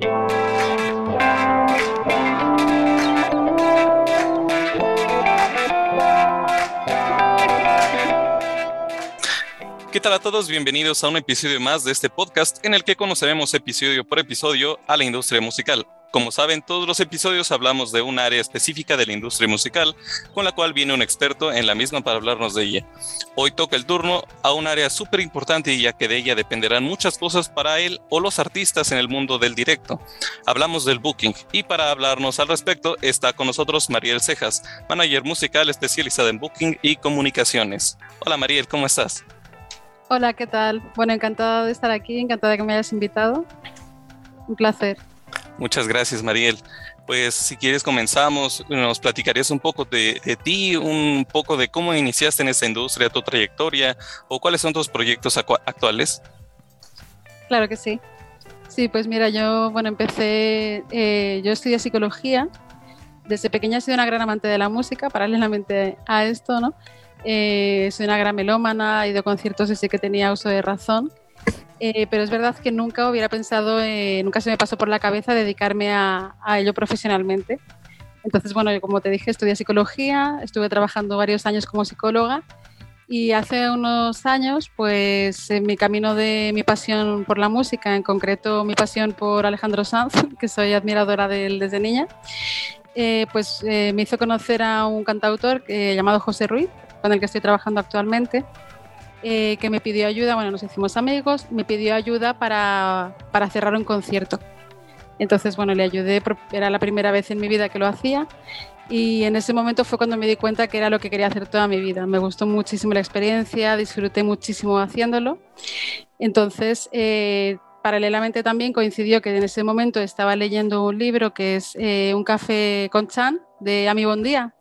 ¿Qué tal a todos? Bienvenidos a un episodio más de este podcast en el que conoceremos episodio por episodio a la industria musical. Como saben, todos los episodios hablamos de un área específica de la industria musical, con la cual viene un experto en la misma para hablarnos de ella. Hoy toca el turno a un área súper importante ya que de ella dependerán muchas cosas para él o los artistas en el mundo del directo. Hablamos del booking y para hablarnos al respecto está con nosotros Mariel Cejas, manager musical especializada en booking y comunicaciones. Hola Mariel, ¿cómo estás? Hola, ¿qué tal? Bueno, encantada de estar aquí, encantada de que me hayas invitado. Un placer. Muchas gracias, Mariel. Pues si quieres comenzamos, nos platicarías un poco de, ti, un poco de cómo iniciaste en esta industria, tu trayectoria o cuáles son tus proyectos actuales. Claro que sí. Sí, pues mira, yo, bueno, empecé, eh, yo estudié psicología. Desde pequeña he sido una gran amante de la música, paralelamente a esto, ¿no? Eh, soy una gran melómana, he ido a conciertos desde que tenía uso de razón. Eh, pero es verdad que nunca hubiera pensado, eh, nunca se me pasó por la cabeza dedicarme a, ello profesionalmente. Entonces, bueno, como te dije, estudié psicología, estuve trabajando varios años como psicóloga y hace unos años, pues en mi camino de mi pasión por la música, en concreto mi pasión por Alejandro Sanz, que soy admiradora de él desde niña, pues me hizo conocer a un cantautor llamado José Ruiz, con el que estoy trabajando actualmente, eh, que me pidió ayuda, bueno, nos hicimos amigos, me pidió ayuda para, para cerrar un concierto. Entonces, bueno, le ayudé, era la primera vez en mi vida que lo hacía y en ese momento fue cuando me di cuenta que era lo que quería hacer toda mi vida. Me gustó muchísimo la experiencia, disfruté muchísimo haciéndolo. Entonces, eh, paralelamente también coincidió que en ese momento estaba leyendo un libro que es eh, Un café con Chan de Ami Bondía,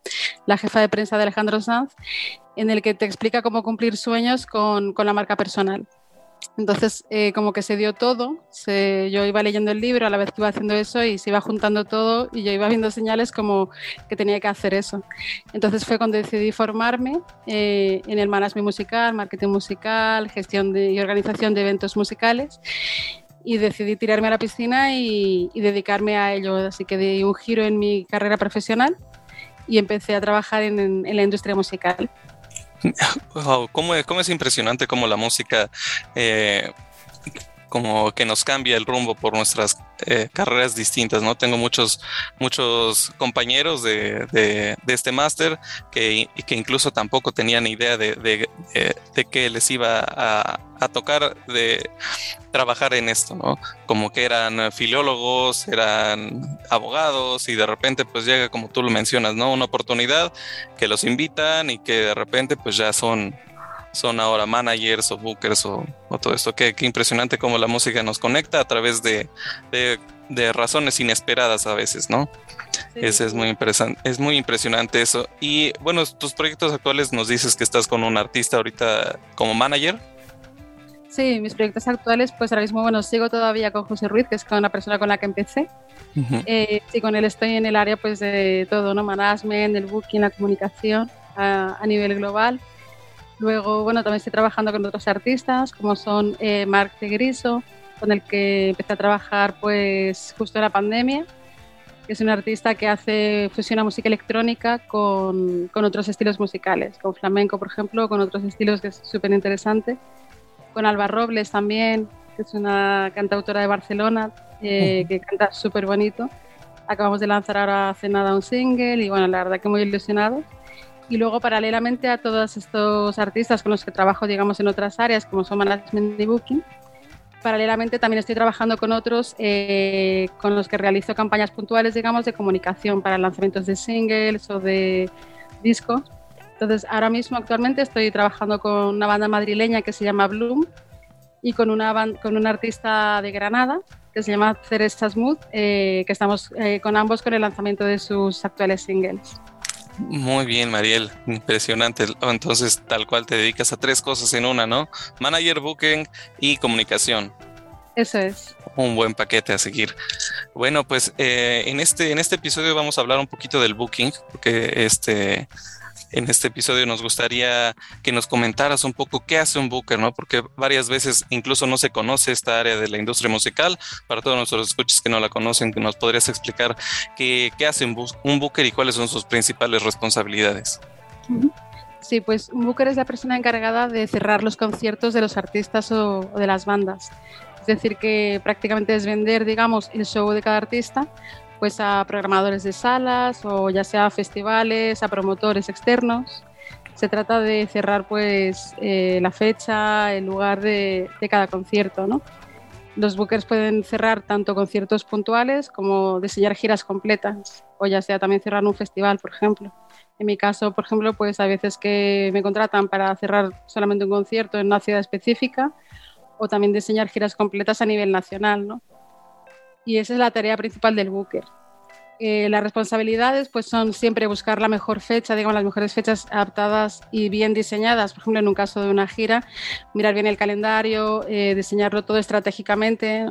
la jefa de prensa de Alejandro Sanz, en el que te explica cómo cumplir sueños con, con la marca personal. Entonces, eh, como que se dio todo, yo iba leyendo el libro a la vez que iba haciendo eso y se iba juntando todo y yo iba viendo señales como que tenía que hacer eso. Entonces fue cuando decidí formarme eh, en el management musical, marketing musical, gestión de, y organización de eventos musicales y decidí tirarme a la piscina y, dedicarme a ello. Así que di un giro en mi carrera profesional y empecé a trabajar en la industria musical. Wow, ¿cómo, ¿cómo, es impresionante cómo la música eh, como que nos cambia el rumbo por nuestras eh, carreras distintas, ¿no? Tengo muchos, muchos compañeros de, de, este máster que, que, incluso tampoco tenían idea de, de, que les iba a, a, tocar de trabajar en esto, ¿no? Como que eran filólogos, eran abogados y de repente pues llega, como tú lo mencionas, ¿no? Una oportunidad que los invitan y que de repente pues ya son son ahora managers o bookers o, todo esto. Qué, impresionante cómo la música nos conecta a través de, razones inesperadas a veces, ¿no? Ese es muy, es muy impresionante eso. Y bueno, tus proyectos actuales nos dices que estás con un artista ahorita como manager. Sí, mis proyectos actuales, pues ahora mismo, bueno, sigo todavía con José Ruiz, que es con la persona con la que empecé. Eh, sí, con él estoy en el área pues de todo, ¿no? Management, el booking, la comunicación a, a nivel global. Luego, bueno, también estoy trabajando con otros artistas, como son eh, Marc de Griso, con el que empecé a trabajar pues justo en la pandemia, que es un artista que hace fusiona música electrónica con, con, otros estilos musicales, con flamenco, por ejemplo, con otros estilos que es súper interesante. Con Alba Robles también, que es una cantautora de Barcelona, eh, que canta súper bonito. Acabamos de lanzar ahora hace nada un single y bueno, la verdad que muy ilusionado y luego paralelamente a todos estos artistas con los que trabajo, digamos, en otras áreas como son management y booking, paralelamente también estoy trabajando con otros eh, con los que realizo campañas puntuales, digamos, de comunicación para lanzamientos de singles o de discos. Entonces, ahora mismo actualmente estoy trabajando con una banda madrileña que se llama Bloom y con una, con un artista de Granada que se llama Ceresa Smooth, eh, que estamos eh, con ambos con el lanzamiento de sus actuales singles. Muy bien, Mariel, impresionante. Entonces, tal cual te dedicas a tres cosas en una, ¿no? Manager, booking y comunicación. Eso es. Un buen paquete a seguir. Bueno, pues eh, en, este, en este episodio vamos a hablar un poquito del booking, porque este, en este episodio nos gustaría que nos comentaras un poco qué hace un booker, ¿no? Porque varias veces incluso no se conoce esta área de la industria musical. Para todos nuestros escuchas que no la conocen, nos podrías explicar qué, qué hace un booker y cuáles son sus principales responsabilidades. Sí, pues un booker es la persona encargada de cerrar los conciertos de los artistas o, de las bandas. Es decir, que prácticamente es vender, digamos, el show de cada artista pues a programadores de salas o ya sea a festivales, a promotores externos. Se trata de cerrar pues eh, la fecha, el lugar de, cada concierto, ¿no? Los bookers pueden cerrar tanto conciertos puntuales como diseñar giras completas o ya sea también cerrar un festival, por ejemplo. En mi caso, por ejemplo, pues hay veces que me contratan para cerrar solamente un concierto en una ciudad específica o también diseñar giras completas a nivel nacional, ¿no? Y esa es la tarea principal del booker. Eh, las responsabilidades pues son siempre buscar la mejor fecha, digamos las mejores fechas adaptadas y bien diseñadas, por ejemplo en un caso de una gira, mirar bien el calendario, eh, diseñarlo todo estratégicamente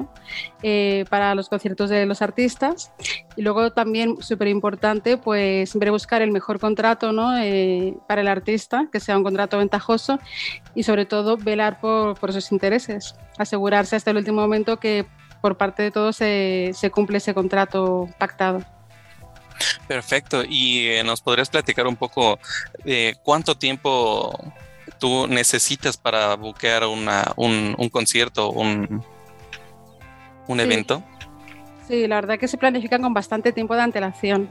eh, para los conciertos de los artistas y luego también súper importante pues siempre buscar el mejor contrato ¿no? para el artista, que sea un contrato ventajoso y sobre todo velar por, por esos intereses, asegurarse hasta el último momento que por parte de todos se, se cumple ese contrato pactado. Perfecto. ¿Y eh, nos podrías platicar un poco de cuánto tiempo tú necesitas para buquear una, un, un concierto, un, un evento? Sí, la verdad que se planifican con bastante tiempo de antelación.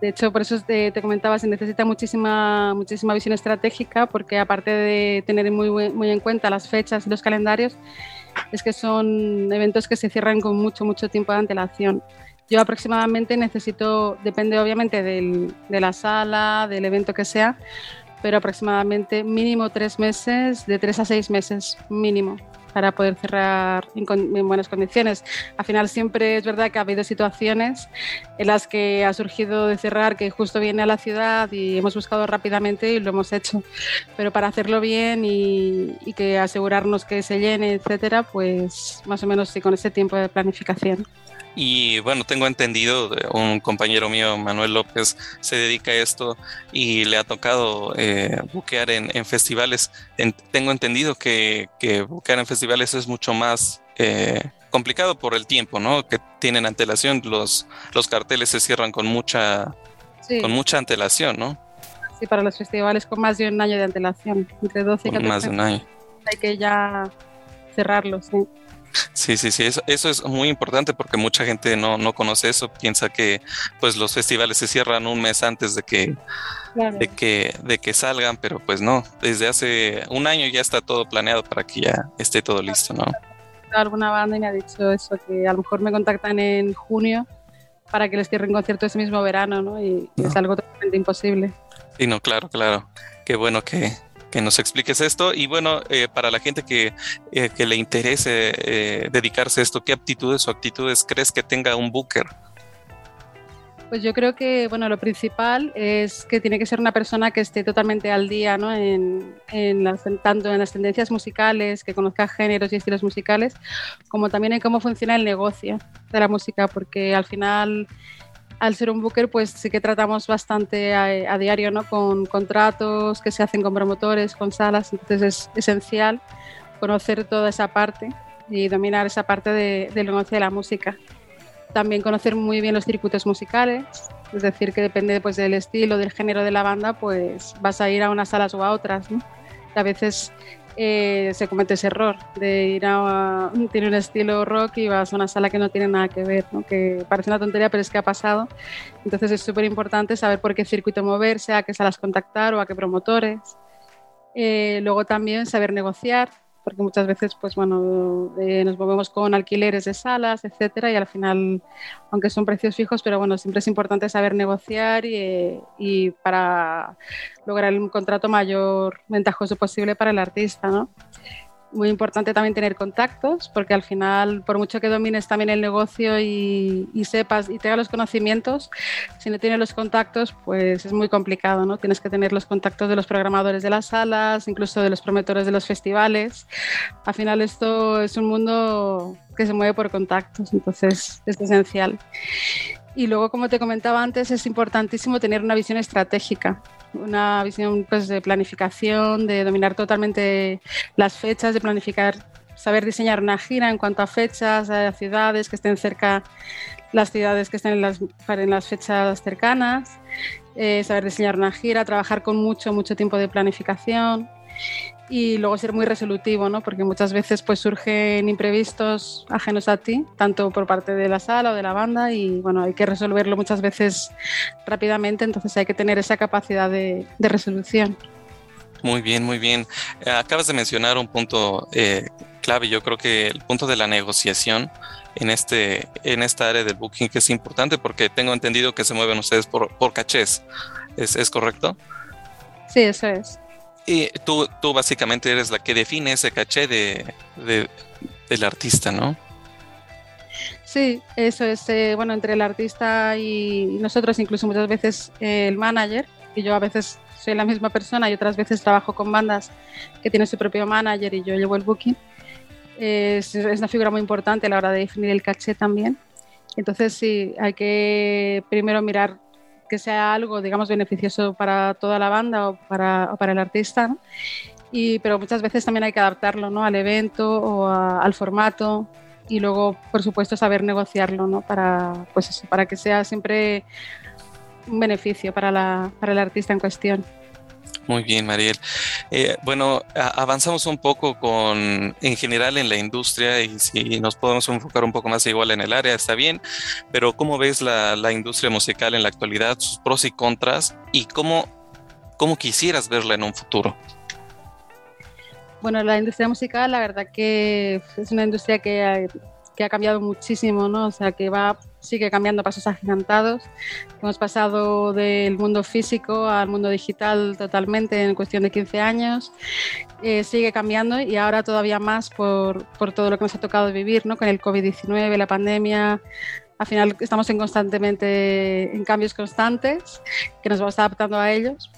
De hecho, por eso te, te, comentaba, se necesita muchísima, muchísima visión estratégica, porque aparte de tener muy, muy en cuenta las fechas y los calendarios, es que son eventos que se cierran con mucho, mucho tiempo de antelación. Yo aproximadamente necesito, depende obviamente del, de la sala, del evento que sea, pero aproximadamente mínimo tres meses, de tres a seis meses mínimo para poder cerrar en, en, buenas condiciones. Al final siempre es verdad que ha habido situaciones en las que ha surgido de cerrar que justo viene a la ciudad y hemos buscado rápidamente y lo hemos hecho. Pero para hacerlo bien y, y que asegurarnos que se llene, etcétera, pues más o menos sí con ese tiempo de planificación. Y bueno, tengo entendido, un compañero mío, Manuel López, se dedica a esto y le ha tocado eh, buquear en, en festivales. tengo entendido que, que, buquear en festivales es mucho más eh, complicado por el tiempo, ¿no? Que tienen antelación, los, los carteles se cierran con mucha, sí. con mucha antelación, ¿no? Sí, para los festivales con más de un año de antelación, entre 12 y 14 Más de un año. Hay que ya cerrarlos, sí. Sí, sí, sí, eso, eso, es muy importante porque mucha gente no, no, conoce eso, piensa que pues los festivales se cierran un mes antes de que, claro. de que, de que salgan, pero pues no, desde hace un año ya está todo planeado para que ya esté todo listo, ¿no? Alguna banda me ha dicho eso, que a lo mejor me contactan en junio para que les cierren concierto ese mismo verano, ¿no? Y, y no. es algo totalmente imposible. Sí, no, claro, claro. Qué bueno que, que nos expliques esto y bueno, eh, para la gente que, eh, que le interese eh, dedicarse a esto, ¿qué aptitudes o actitudes crees que tenga un booker? Pues yo creo que bueno, lo principal es que tiene que ser una persona que esté totalmente al día, ¿no? en, en las, tanto en las tendencias musicales, que conozca géneros y estilos musicales, como también en cómo funciona el negocio de la música, porque al final al ser un booker, pues sí que tratamos bastante a, diario, ¿no? Con contratos que se hacen con promotores, con salas, entonces es esencial conocer toda esa parte y dominar esa parte de, del negocio de la música. También conocer muy bien los circuitos musicales, es decir, que depende pues, del estilo, del género de la banda, pues vas a ir a unas salas o a otras, ¿no? A veces eh, se comete ese error de ir a, tiene un estilo rock y vas a una sala que no tiene nada que ver, ¿no? que parece una tontería, pero es que ha pasado. Entonces es súper importante saber por qué circuito moverse, a qué salas contactar o a qué promotores. Eh, luego también saber negociar, porque muchas veces, pues bueno, eh, nos movemos con alquileres de salas, etcétera, y al final, aunque son precios fijos, pero bueno, siempre es importante saber negociar y, y para lograr un contrato mayor ventajoso posible para el artista, ¿no? Muy importante también tener contactos, porque al final, por mucho que domines también el negocio y, y, sepas y tengas los conocimientos, si no tienes los contactos, pues es muy complicado, ¿no? Tienes que tener los contactos de los programadores de las salas, incluso de los promotores de los festivales. Al final esto es un mundo que se mueve por contactos, entonces es esencial. Y luego, como te comentaba antes, es importantísimo tener una visión estratégica. Una visión pues, de planificación, de dominar totalmente las fechas, de planificar, saber diseñar una gira en cuanto a fechas, a ciudades que estén cerca, las ciudades que estén en las, en las fechas cercanas, eh, saber diseñar una gira, trabajar con mucho, mucho tiempo de planificación y luego ser muy resolutivo, ¿no? Porque muchas veces pues surgen imprevistos ajenos a ti, tanto por parte de la sala o de la banda y bueno, hay que resolverlo muchas veces rápidamente, entonces hay que tener esa capacidad de, resolución. Muy bien, muy bien. Eh, acabas de mencionar un punto eh, clave, yo creo que el punto de la negociación en, este, en esta área del booking que es importante porque tengo entendido que se mueven ustedes por, por cachés, ¿Es, ¿es correcto? Sí, eso es. Y tú, tú básicamente eres la que define ese caché de, del artista, ¿no? Sí, eso es, eh, bueno, entre el artista y nosotros, incluso muchas veces eh, el manager, y yo a veces soy la misma persona y otras veces trabajo con bandas que tienen su propio manager y yo llevo el booking. es, es, una figura muy importante a la hora de definir el caché también. Entonces, sí, hay que primero mirar que sea algo, digamos, beneficioso para toda la banda o para, para el artista, y, pero muchas veces también hay que adaptarlo ¿no? al evento o al formato y luego, por supuesto, saber negociarlo ¿no? para, pues para que sea siempre un beneficio para, la, para el artista en cuestión. Muy bien, Mariel. Eh, bueno, avanzamos un poco con, en general en la industria y si nos podemos enfocar un poco más igual en el área, está bien, pero ¿cómo ves la, la industria musical en la actualidad, sus pros y contras y cómo, cómo quisieras verla en un futuro? Bueno, la industria musical, la verdad que es una industria que que ha cambiado muchísimo, ¿no? O sea, que va, sigue cambiando pasos agigantados. Hemos pasado del mundo físico al mundo digital totalmente en cuestión de 15 años. Eh, sigue cambiando y ahora todavía más por, por, todo lo que nos ha tocado vivir, ¿no? Con el COVID-19, la pandemia. Al final estamos en constantemente en cambios constantes que nos vamos adaptando a ellos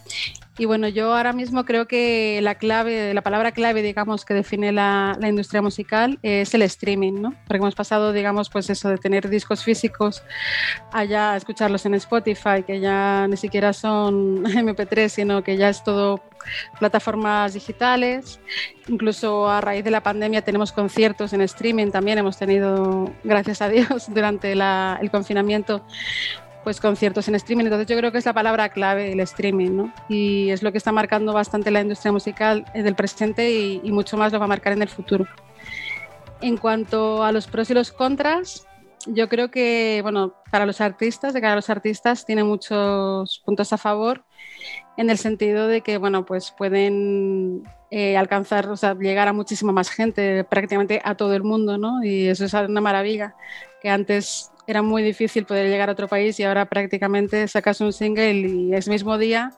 y bueno, yo ahora mismo creo que la clave, la palabra clave, digamos, que define la, la, industria musical es el streaming, ¿no? Porque hemos pasado, digamos, pues eso de tener discos físicos allá escucharlos en Spotify, que ya ni siquiera son MP3, sino que ya es todo plataformas digitales. Incluso a raíz de la pandemia tenemos conciertos en streaming también. Hemos tenido, gracias a Dios, durante la, el confinamiento pues conciertos en streaming. Entonces yo creo que es la palabra clave el streaming, ¿no? Y es lo que está marcando bastante la industria musical del presente y, y mucho más lo va a marcar en el futuro. En cuanto a los pros y los contras, yo creo que, bueno, para los artistas, de cara a los artistas, tiene muchos puntos a favor en el sentido de que, bueno, pues pueden eh, alcanzar, o sea, llegar a muchísima más gente, prácticamente a todo el mundo, ¿no? Y eso es una maravilla, que antes era muy difícil poder llegar a otro país y ahora prácticamente sacas un single y ese mismo día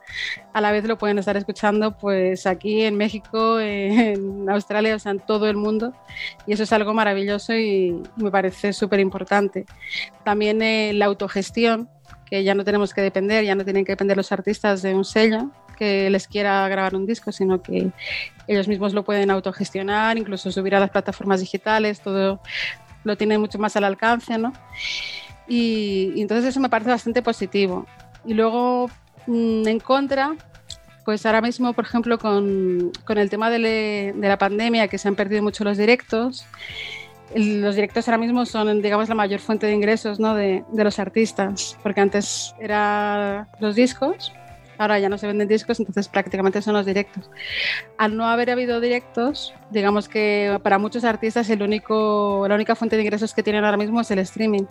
a la vez lo pueden estar escuchando pues aquí en México, en Australia, o sea, en todo el mundo y eso es algo maravilloso y me parece súper importante. También eh, la autogestión, que ya no tenemos que depender, ya no tienen que depender los artistas de un sello que les quiera grabar un disco, sino que ellos mismos lo pueden autogestionar, incluso subir a las plataformas digitales, todo lo tiene mucho más al alcance, ¿no? Y, entonces eso me parece bastante positivo. Y luego, mm, en contra, pues ahora mismo, por ejemplo, con, con el tema de, la pandemia, que se han perdido mucho los directos, los directos ahora mismo son, digamos, la mayor fuente de ingresos ¿no? de, de los artistas, porque antes eran los discos ahora ya no se venden discos, entonces prácticamente son los directos. Al no haber habido directos, digamos que para muchos artistas el único, la única fuente de ingresos que tienen ahora mismo es el streaming.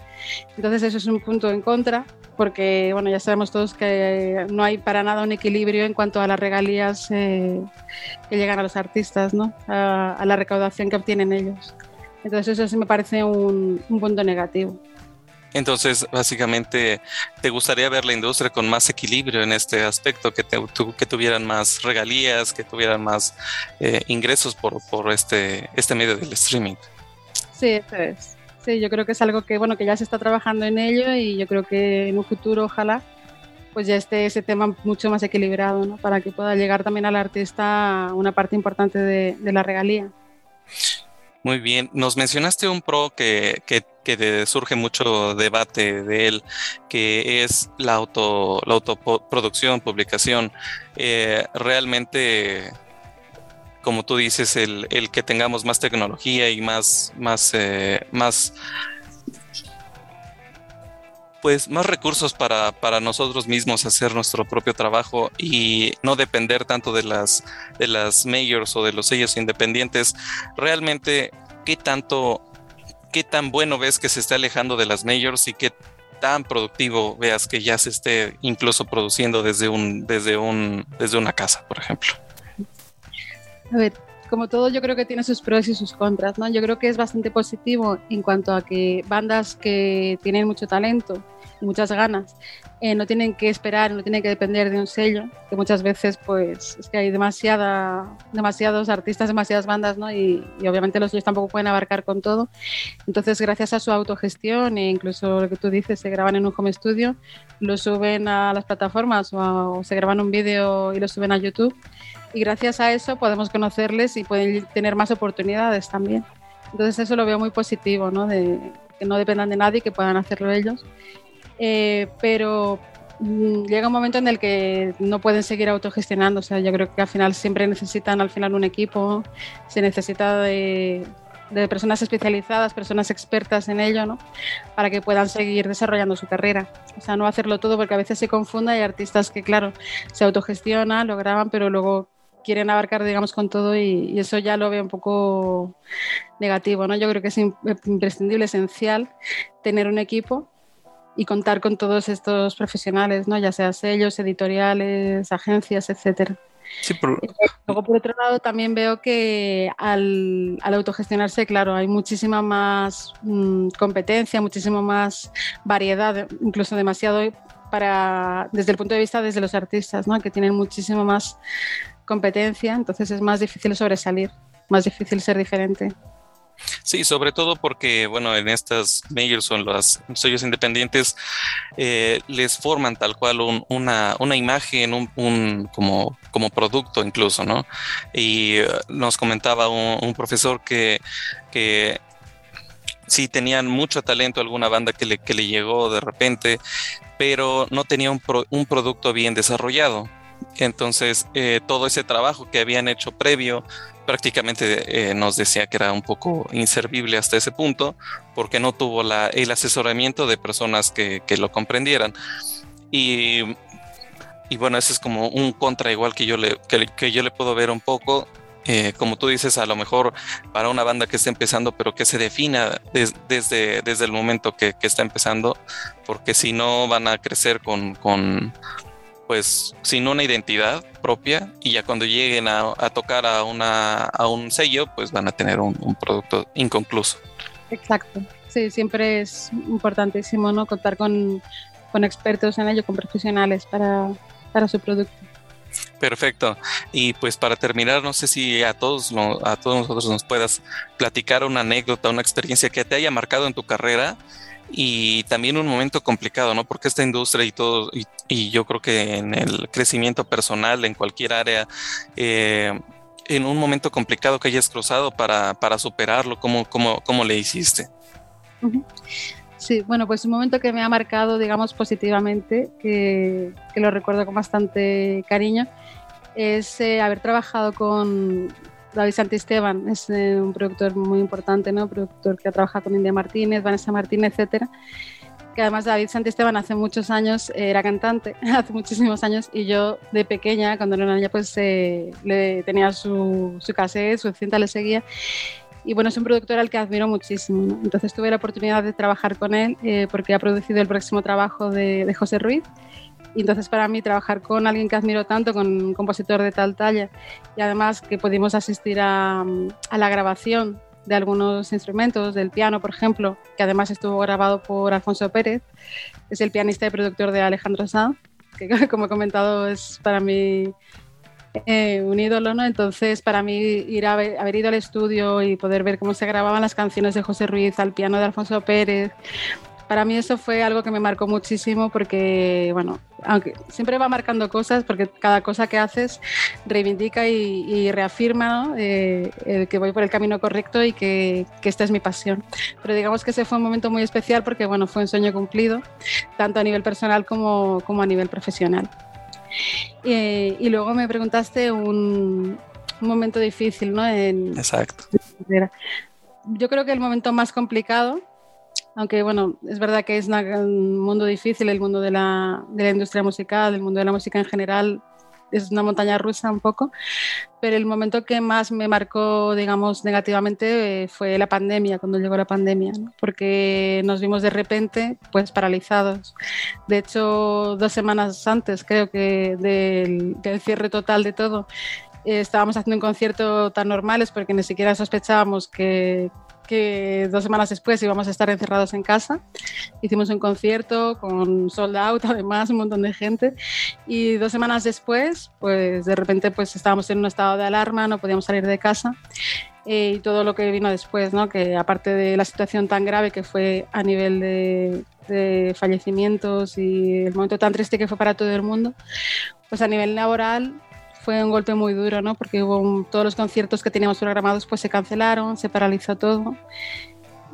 Entonces eso es un punto en contra, porque bueno, ya sabemos todos que no hay para nada un equilibrio en cuanto a las regalías eh, que llegan a los artistas, ¿no? a, a, la recaudación que obtienen ellos. Entonces eso sí me parece un, un punto negativo. Entonces, básicamente, ¿te gustaría ver la industria con más equilibrio en este aspecto, que, que tuvieran más regalías, que tuvieran más eh, ingresos por, por este, este medio del streaming? Sí, eso es. Sí, yo creo que es algo que, bueno, que ya se está trabajando en ello y yo creo que en un futuro, ojalá, pues ya esté ese tema mucho más equilibrado, ¿no? Para que pueda llegar también al artista una parte importante de, de la regalía. Muy bien. Nos mencionaste un pro que, que, surge mucho debate de él, que es la, auto, la autoproducción, publicación. Eh, realmente como tú dices, el, el, que tengamos más tecnología y más, más, eh, más pues más recursos para, para, nosotros mismos hacer nuestro propio trabajo y no depender tanto de las de las majors o de los sellos independientes. Realmente, ¿qué tanto, qué tan bueno ves que se está alejando de las majors y qué tan productivo veas que ya se esté incluso produciendo desde un, desde un, desde una casa, por ejemplo? A ver, como todo yo creo que tiene sus pros y sus contras, ¿no? Yo creo que es bastante positivo en cuanto a que bandas que tienen mucho talento y muchas ganas eh, no tienen que esperar, no tienen que depender de un sello, que muchas veces pues es que hay demasiada, demasiados artistas, demasiadas bandas, ¿no? Y, obviamente los sellos tampoco pueden abarcar con todo. Entonces, gracias a su autogestión e incluso lo que tú dices, se graban en un home studio, lo suben a las plataformas o se graban un vídeo y lo suben a YouTube y gracias a eso podemos conocerles y pueden tener más oportunidades también. Entonces eso lo veo muy positivo, ¿no? De que no dependan de nadie, que puedan hacerlo ellos. Eh, pero mm, llega un momento en el que no pueden seguir autogestionando. O sea, yo creo que al final siempre necesitan al final un equipo, se necesita de, personas especializadas, personas expertas en ello, ¿no? Para que puedan seguir desarrollando su carrera. O sea, no hacerlo todo porque a veces se confunda. Hay artistas que, claro, se autogestionan, lo graban, pero luego quieren abarcar, digamos, con todo y, eso ya lo veo un poco negativo, ¿no? Yo creo que es imprescindible, esencial tener un equipo y contar con todos estos profesionales, ¿no? Ya sea sellos, editoriales, agencias, etcétera. Sí, eh, Luego, por otro lado, también veo que al, autogestionarse, claro, hay muchísima más mm, competencia, muchísima más variedad, incluso demasiado para, desde el punto de vista desde los artistas, ¿no? que tienen muchísimo más competencia, entonces es más difícil sobresalir, más difícil ser diferente. Sí, sobre todo porque, bueno, en estas majors en los sellos independientes eh, les forman tal cual una, una, imagen, un, como, como producto incluso, ¿no? Y eh, nos comentaba un, profesor que, que sí tenían mucho talento alguna banda que le, que le llegó de repente, pero no tenía un, un producto bien desarrollado. Entonces, eh, todo ese trabajo que habían hecho previo prácticamente eh, nos decía que era un poco inservible hasta ese punto porque no tuvo el asesoramiento de personas que, lo comprendieran. Y, bueno, ese es como un contra igual que yo le, que, yo le puedo ver un poco. Eh, como tú dices, a lo mejor para una banda que está empezando, pero que se defina desde, desde el momento que, está empezando, porque si no van a crecer con pues sin una identidad propia y ya cuando lleguen a, tocar a, una, a un sello, pues van a tener un, producto inconcluso. Exacto, sí, siempre es importantísimo ¿no? contar con, expertos en ello, con profesionales para, para su producto. Perfecto. Y pues para terminar, no sé si a todos, a todos nosotros nos puedas platicar una anécdota, una experiencia que te haya marcado en tu carrera y también un momento complicado, ¿no? Porque esta industria y todo, y, yo creo que en el crecimiento personal, en cualquier área, eh, en un momento complicado que hayas cruzado para, para superarlo, ¿cómo, cómo, cómo le hiciste? Sí, bueno, pues un momento que me ha marcado, digamos, positivamente, que, que lo recuerdo con bastante cariño, es eh, haber trabajado con, David Santisteban es eh, un productor muy importante, ¿no? Productor que ha trabajado con India Martínez, Vanessa Martínez, etcétera. Que además David Santisteban hace muchos años eh, era cantante, hace muchísimos años, y yo de pequeña, cuando era una niña, pues eh, le tenía su, su cassette, su cinta, le seguía. Y bueno, es un productor al que admiro muchísimo. Entonces tuve la oportunidad de trabajar con él porque ha producido el próximo trabajo de, de José Ruiz entonces para mí trabajar con alguien que admiro tanto, con un compositor de tal talla, y además que pudimos asistir a, la grabación de algunos instrumentos, del piano, por ejemplo, que además estuvo grabado por Alfonso Pérez, es el pianista y productor de Alejandro Sanz, que como he comentado es para mí eh, un ídolo. Entonces, para mí ir a haber ido al estudio y poder ver cómo se grababan las canciones de José Ruiz al piano de Alfonso Pérez, para mí eso fue algo que me marcó muchísimo porque, bueno, aunque siempre va marcando cosas, porque cada cosa que haces reivindica y, reafirma eh, que voy por el camino correcto y que, que, esta es mi pasión. Pero digamos que ese fue un momento muy especial porque, bueno, fue un sueño cumplido, tanto a nivel personal como, como a nivel profesional. Eh, y luego me preguntaste un, un momento difícil, ¿no? En, Exacto. Yo creo que el momento más complicado, aunque bueno, es verdad que es un mundo difícil, el mundo de la, de la industria musical, el mundo de la música en general, es una montaña rusa un poco, pero el momento que más me marcó, digamos, negativamente eh, fue la pandemia, cuando llegó la pandemia, porque nos vimos de repente pues paralizados. De hecho, dos semanas antes, creo que del, cierre total de todo, eh, estábamos haciendo un concierto tan normales porque ni siquiera sospechábamos que, que dos semanas después íbamos a estar encerrados en casa. Hicimos un concierto con sold out, además, un montón de gente. Y dos semanas después, pues de repente pues estábamos en un estado de alarma, no podíamos salir de casa. Eh, y todo lo que vino después, ¿no? que aparte de la situación tan grave que fue a nivel de, de fallecimientos y el momento tan triste que fue para todo el mundo, pues a nivel laboral fue un golpe muy duro, ¿no? Porque hubo todos los conciertos que teníamos programados pues se cancelaron, se paralizó todo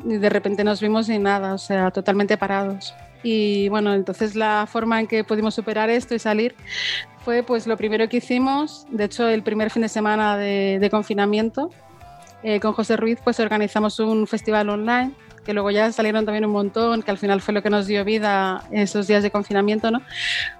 y de repente nos vimos sin nada, o sea, totalmente parados. Y bueno, entonces la forma en que pudimos superar esto y salir fue pues lo primero que hicimos, de hecho el primer fin de semana de, confinamiento, eh, con José Ruiz pues organizamos un festival online que luego ya salieron también un montón, que al final fue lo que nos dio vida esos días de confinamiento, ¿no?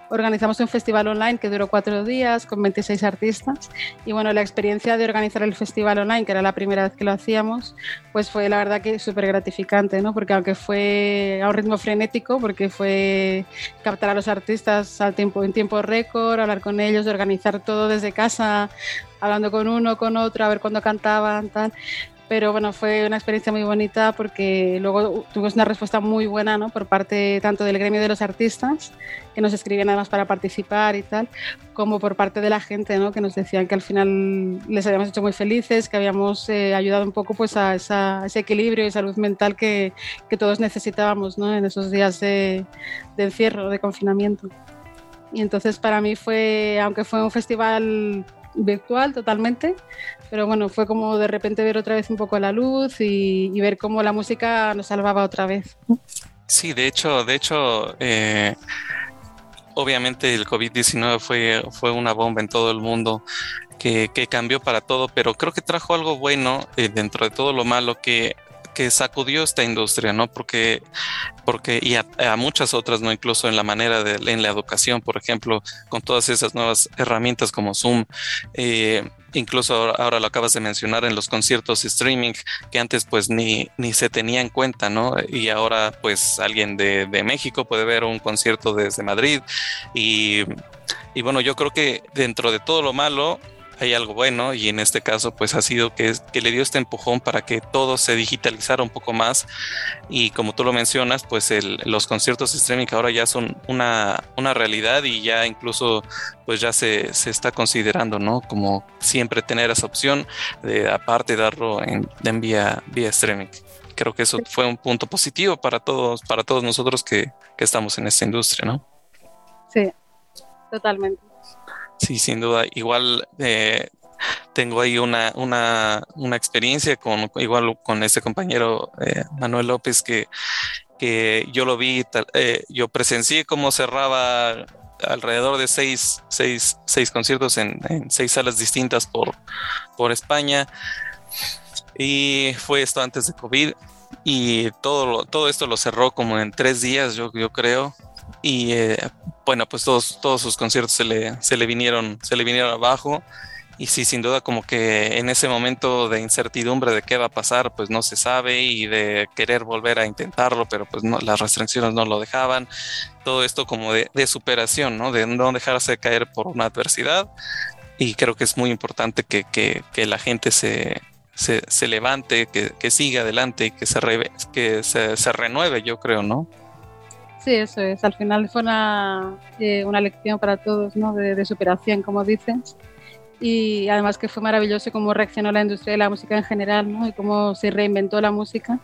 Organizamos un festival online que duró cuatro días con 26 artistas y bueno, la experiencia de organizar el festival online, que era la primera vez que lo hacíamos, pues fue la verdad que súper gratificante, ¿no? Porque aunque fue a un ritmo frenético, porque fue captar a los artistas al tiempo, en tiempo récord, hablar con ellos, organizar todo desde casa, hablando con uno, con otro, a ver cuándo cantaban, tal pero bueno, fue una experiencia muy bonita porque luego tuvimos una respuesta muy buena ¿no? por parte tanto del gremio de los artistas, que nos escribían además para participar y tal, como por parte de la gente, ¿no? que nos decían que al final les habíamos hecho muy felices, que habíamos eh, ayudado un poco pues, a, ese equilibrio y salud mental que, que todos necesitábamos ¿no? en esos días de, de encierro, de confinamiento. Y entonces para mí fue, aunque fue un festival virtual totalmente, pero bueno, fue como de repente ver otra vez un poco la luz y, ver cómo la música nos salvaba otra vez. Sí, de hecho, de hecho, eh, obviamente el COVID-19 fue, fue una bomba en todo el mundo que, cambió para todo, pero creo que trajo algo bueno eh, dentro de todo lo malo que que sacudió esta industria, ¿no? Porque, porque y a, muchas otras, ¿no? Incluso en la manera de, en la educación, por ejemplo, con todas esas nuevas herramientas como Zoom, eh, incluso ahora, lo acabas de mencionar en los conciertos streaming, que antes pues ni, ni se tenía en cuenta, ¿no? Y ahora pues alguien de, de México puede ver un concierto desde Madrid y, y bueno, yo creo que dentro de todo lo malo, hay algo bueno y en este caso pues ha sido que, que le dio este empujón para que todo se digitalizara un poco más. Y como tú lo mencionas pues los conciertos streaming ahora ya son una, una realidad y ya incluso pues ya se, se, está considerando no como siempre tener esa opción de aparte darlo en, en vía, vía streaming. Creo que eso fue un punto positivo para todos para todos nosotros que, que estamos en esta industria no sí totalmente Sí, sin duda. Igual eh, tengo ahí una, una, una, experiencia con igual con este compañero eh, Manuel López que, que yo lo vi, eh, yo presencié cómo cerraba alrededor de seis, seis, seis conciertos en, en, seis salas distintas por, por España. Y fue esto antes de COVID. Y todo, todo esto lo cerró como en tres días, yo, yo creo y eh, bueno, pues todos, todos sus conciertos se le, se le vinieron, se le vinieron abajo. Y sí, sin duda como que en ese momento de incertidumbre de qué va a pasar, pues no se sabe y de querer volver a intentarlo, pero pues no, las restricciones no lo dejaban. Todo esto como de, superación, ¿no? De no dejarse caer por una adversidad. Y creo que es muy importante que, que, que la gente se, se, levante, que, que, siga adelante que, se, que se, se renueve, yo creo, ¿no? Sí, eso es. Al final fue una, eh, una lección para todos, ¿no? De, superación, como dices. Y además que fue maravilloso cómo reaccionó la industria de la música en general, ¿no? Y cómo se reinventó la música.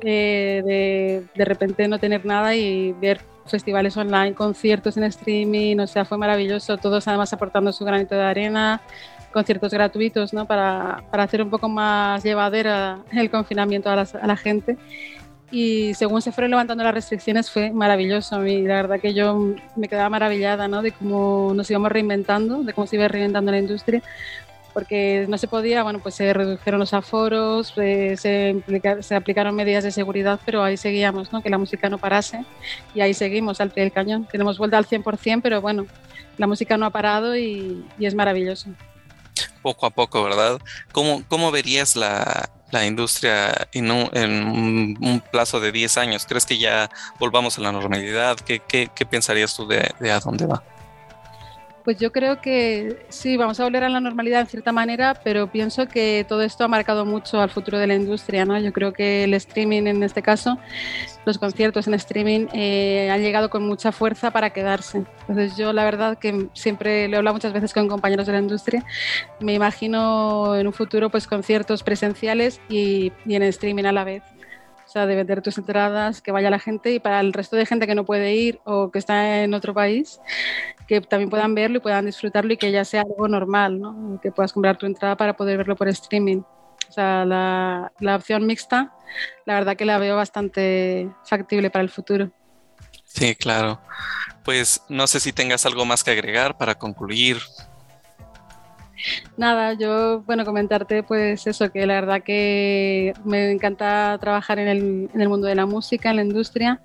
eh, de de repente no tener nada y ver festivales online, conciertos en streaming, o sea, fue maravilloso, todos además aportando su granito de arena, conciertos gratuitos, ¿no? Para, para hacer un poco más llevadera el confinamiento a a la gente y según se fueron levantando las restricciones fue maravilloso. Y la verdad que yo me quedaba maravillada ¿no? de cómo nos íbamos reinventando, de cómo se iba reinventando la industria, porque no se podía, bueno, pues se redujeron los aforos, eh, se, se, aplicaron medidas de seguridad, pero ahí seguíamos, ¿no? que la música no parase y ahí seguimos al pie del cañón. Tenemos vuelta al 100%, pero bueno, la música no ha parado y, y es maravilloso. Poco a poco, ¿verdad? ¿Cómo, cómo verías la, la industria en un, en un, plazo de 10 años? ¿Crees que ya volvamos a la normalidad? ¿Qué, qué, qué pensarías tú de, de, a dónde va? Pues yo creo que sí, vamos a volver a la normalidad en cierta manera, pero pienso que todo esto ha marcado mucho al futuro de la industria. ¿no? Yo creo que el streaming en este caso, los conciertos en streaming eh, han llegado con mucha fuerza para quedarse. Entonces yo la verdad que siempre lo he hablado muchas veces con compañeros de la industria, me imagino en un futuro pues conciertos presenciales y, y en streaming a la vez. O sea, de vender tus entradas, que vaya la gente y para el resto de gente que no puede ir o que está en otro país, que también puedan verlo y puedan disfrutarlo y que ya sea algo normal, ¿no? Que puedas comprar tu entrada para poder verlo por streaming. O sea, la, la opción mixta, la verdad que la veo bastante factible para el futuro. Sí, claro. Pues no sé si tengas algo más que agregar para concluir. Nada, yo, bueno, comentarte pues eso, que la verdad que me encanta trabajar en el, mundo de la música, en la industria,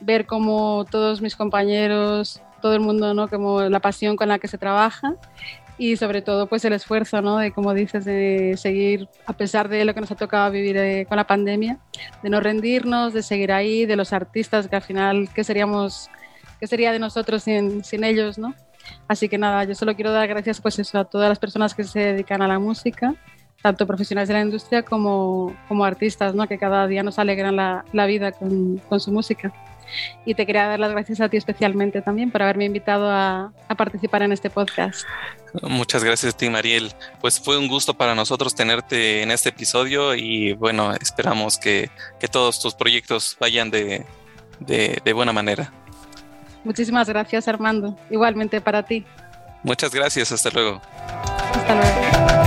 ver cómo todos mis compañeros, todo el mundo, ¿no? Como la pasión con la que se trabaja y sobre todo pues el esfuerzo, ¿no? De como dices, de seguir, a pesar de lo que nos ha tocado vivir eh, con la pandemia, de no rendirnos, de seguir ahí, de los artistas que al final, ¿qué seríamos, qué sería de nosotros sin ellos, ¿no? Así que nada, yo solo quiero dar gracias pues a todas las personas que se dedican a la música, tanto profesionales de la industria como, como artistas, ¿no? que cada día nos alegran la, la vida con, con, su música. Y te quería dar las gracias a ti especialmente también por haberme invitado a, a participar en este podcast. Muchas gracias a ti, Mariel. Pues fue un gusto para nosotros tenerte en este episodio y bueno, esperamos que, que todos tus proyectos vayan de, de, de buena manera. Muchísimas gracias, Armando. Igualmente para ti. Muchas gracias. Hasta luego. Hasta luego.